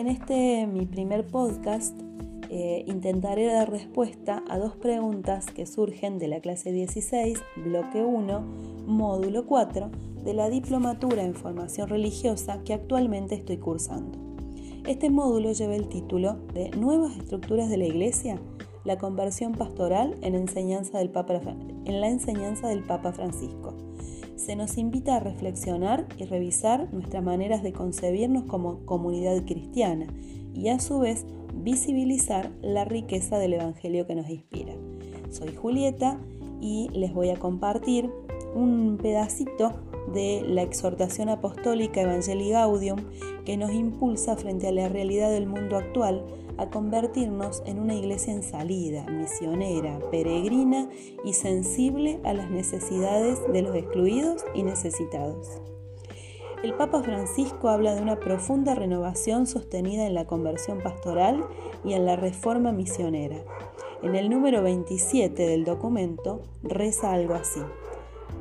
En este mi primer podcast eh, intentaré dar respuesta a dos preguntas que surgen de la clase 16, bloque 1, módulo 4 de la Diplomatura en Formación Religiosa que actualmente estoy cursando. Este módulo lleva el título de Nuevas estructuras de la Iglesia, la conversión pastoral en, enseñanza del Papa, en la enseñanza del Papa Francisco. Se nos invita a reflexionar y revisar nuestras maneras de concebirnos como comunidad cristiana y a su vez visibilizar la riqueza del Evangelio que nos inspira. Soy Julieta y les voy a compartir un pedacito de la exhortación apostólica Evangelii Gaudium que nos impulsa frente a la realidad del mundo actual a convertirnos en una iglesia en salida, misionera, peregrina y sensible a las necesidades de los excluidos y necesitados. El Papa Francisco habla de una profunda renovación sostenida en la conversión pastoral y en la reforma misionera. En el número 27 del documento reza algo así.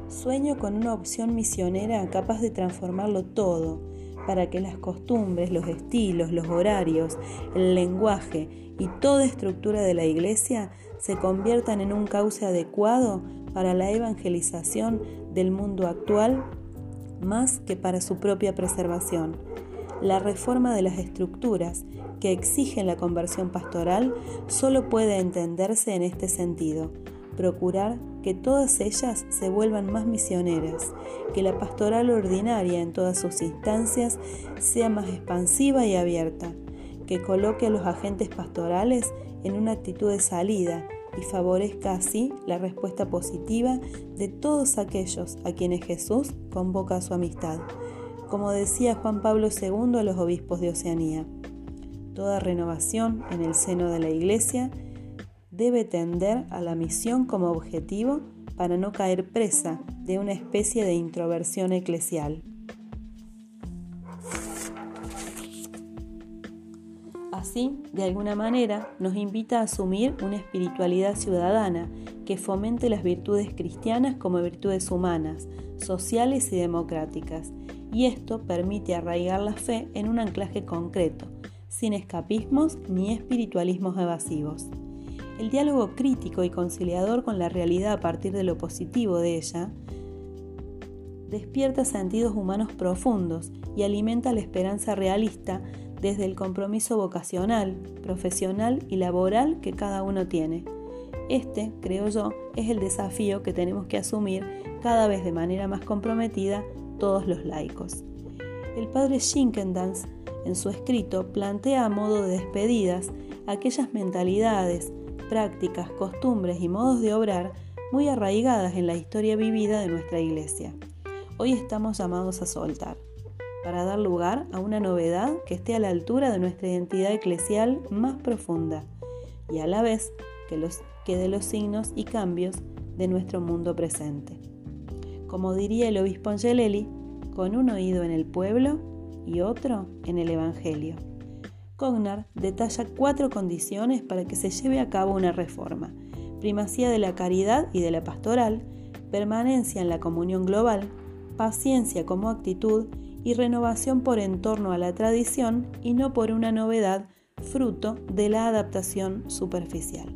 Sueño con una opción misionera capaz de transformarlo todo, para que las costumbres, los estilos, los horarios, el lenguaje y toda estructura de la Iglesia se conviertan en un cauce adecuado para la evangelización del mundo actual más que para su propia preservación. La reforma de las estructuras que exigen la conversión pastoral solo puede entenderse en este sentido, procurar que todas ellas se vuelvan más misioneras, que la pastoral ordinaria en todas sus instancias sea más expansiva y abierta, que coloque a los agentes pastorales en una actitud de salida y favorezca así la respuesta positiva de todos aquellos a quienes Jesús convoca a su amistad. Como decía Juan Pablo II a los obispos de Oceanía, toda renovación en el seno de la Iglesia debe tender a la misión como objetivo para no caer presa de una especie de introversión eclesial. Así, de alguna manera, nos invita a asumir una espiritualidad ciudadana que fomente las virtudes cristianas como virtudes humanas, sociales y democráticas, y esto permite arraigar la fe en un anclaje concreto, sin escapismos ni espiritualismos evasivos. El diálogo crítico y conciliador con la realidad a partir de lo positivo de ella despierta sentidos humanos profundos y alimenta la esperanza realista desde el compromiso vocacional, profesional y laboral que cada uno tiene. Este, creo yo, es el desafío que tenemos que asumir cada vez de manera más comprometida todos los laicos. El padre Schinkendans, en su escrito, plantea a modo de despedidas aquellas mentalidades, prácticas, costumbres y modos de obrar muy arraigadas en la historia vivida de nuestra iglesia. Hoy estamos llamados a soltar, para dar lugar a una novedad que esté a la altura de nuestra identidad eclesial más profunda y a la vez que, los, que de los signos y cambios de nuestro mundo presente. Como diría el obispo Angelelli, con un oído en el pueblo y otro en el Evangelio. Cognar detalla cuatro condiciones para que se lleve a cabo una reforma. Primacía de la caridad y de la pastoral, permanencia en la comunión global, paciencia como actitud y renovación por entorno a la tradición y no por una novedad fruto de la adaptación superficial.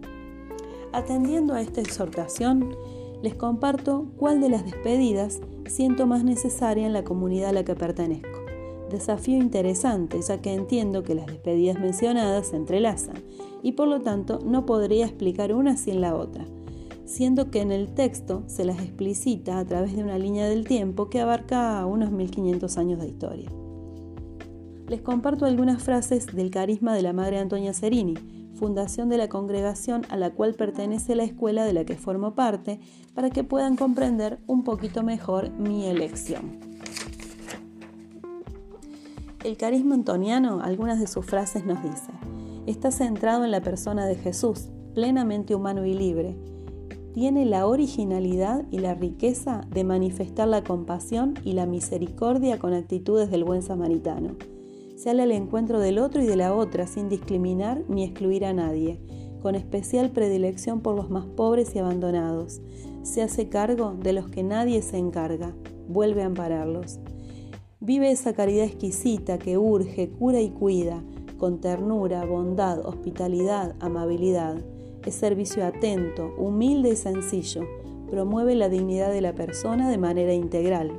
Atendiendo a esta exhortación, les comparto cuál de las despedidas siento más necesaria en la comunidad a la que pertenezco desafío interesante, ya que entiendo que las despedidas mencionadas se entrelazan y por lo tanto no podría explicar una sin la otra, siendo que en el texto se las explicita a través de una línea del tiempo que abarca unos 1500 años de historia. Les comparto algunas frases del carisma de la Madre Antonia Cerini, fundación de la congregación a la cual pertenece la escuela de la que formo parte, para que puedan comprender un poquito mejor mi elección. El carisma antoniano, algunas de sus frases nos dice, está centrado en la persona de Jesús, plenamente humano y libre. Tiene la originalidad y la riqueza de manifestar la compasión y la misericordia con actitudes del buen samaritano. Sale al encuentro del otro y de la otra sin discriminar ni excluir a nadie, con especial predilección por los más pobres y abandonados. Se hace cargo de los que nadie se encarga, vuelve a ampararlos. Vive esa caridad exquisita que urge, cura y cuida, con ternura, bondad, hospitalidad, amabilidad. Es servicio atento, humilde y sencillo. Promueve la dignidad de la persona de manera integral.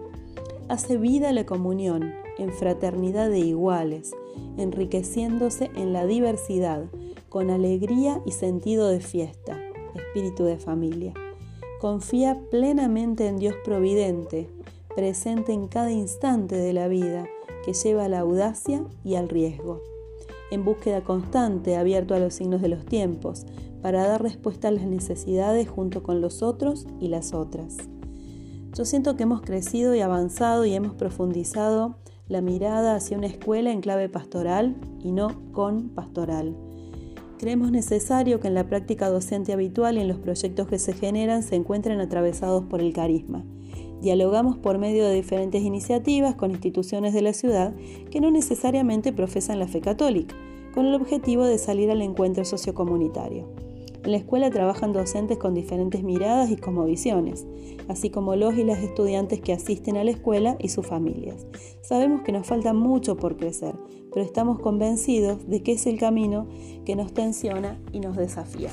Hace vida la comunión en fraternidad de iguales, enriqueciéndose en la diversidad, con alegría y sentido de fiesta, espíritu de familia. Confía plenamente en Dios Providente, presente en cada instante de la vida, que lleva a la audacia y al riesgo. En búsqueda constante, abierto a los signos de los tiempos, para dar respuesta a las necesidades junto con los otros y las otras. Yo siento que hemos crecido y avanzado y hemos profundizado la mirada hacia una escuela en clave pastoral y no con pastoral. Creemos necesario que en la práctica docente habitual y en los proyectos que se generan se encuentren atravesados por el carisma. Dialogamos por medio de diferentes iniciativas con instituciones de la ciudad que no necesariamente profesan la fe católica, con el objetivo de salir al encuentro sociocomunitario. En la escuela trabajan docentes con diferentes miradas y visiones, así como los y las estudiantes que asisten a la escuela y sus familias. Sabemos que nos falta mucho por crecer, pero estamos convencidos de que es el camino que nos tensiona y nos desafía.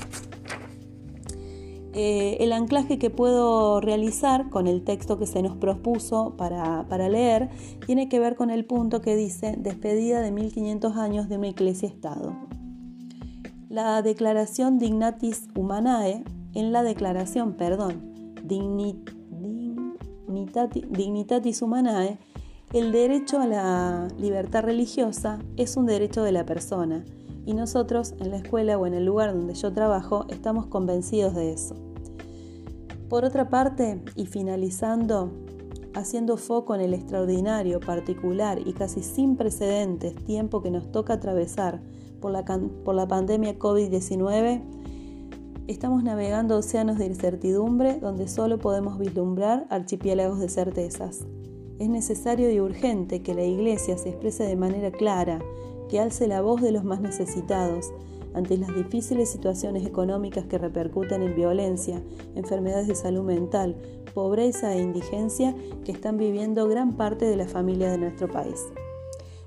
Eh, el anclaje que puedo realizar con el texto que se nos propuso para, leer tiene que ver con el punto que dice despedida de 1500 años de una iglesia-estado la declaración Dignatis Humanae, en la declaración, perdón, Dignitatis Humanae, el derecho a la libertad religiosa es un derecho de la persona y nosotros en la escuela o en el lugar donde yo trabajo estamos convencidos de eso. Por otra parte, y finalizando, haciendo foco en el extraordinario, particular y casi sin precedentes tiempo que nos toca atravesar por la, pandemia COVID-19, estamos navegando océanos de incertidumbre donde solo podemos vislumbrar archipiélagos de certezas. Es necesario y urgente que la Iglesia se exprese de manera clara, que alce la voz de los más necesitados ante las difíciles situaciones económicas que repercuten en violencia, enfermedades de salud mental, pobreza e indigencia que están viviendo gran parte de la familia de nuestro país.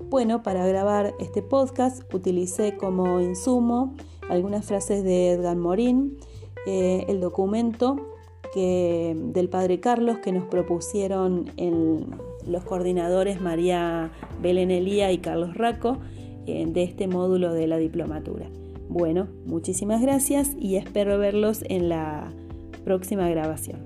Bueno, para grabar este podcast utilicé como insumo algunas frases de Edgar Morin, eh, el documento que, del Padre Carlos que nos propusieron los coordinadores María Belén Elía y Carlos Raco de este módulo de la diplomatura. Bueno, muchísimas gracias y espero verlos en la próxima grabación.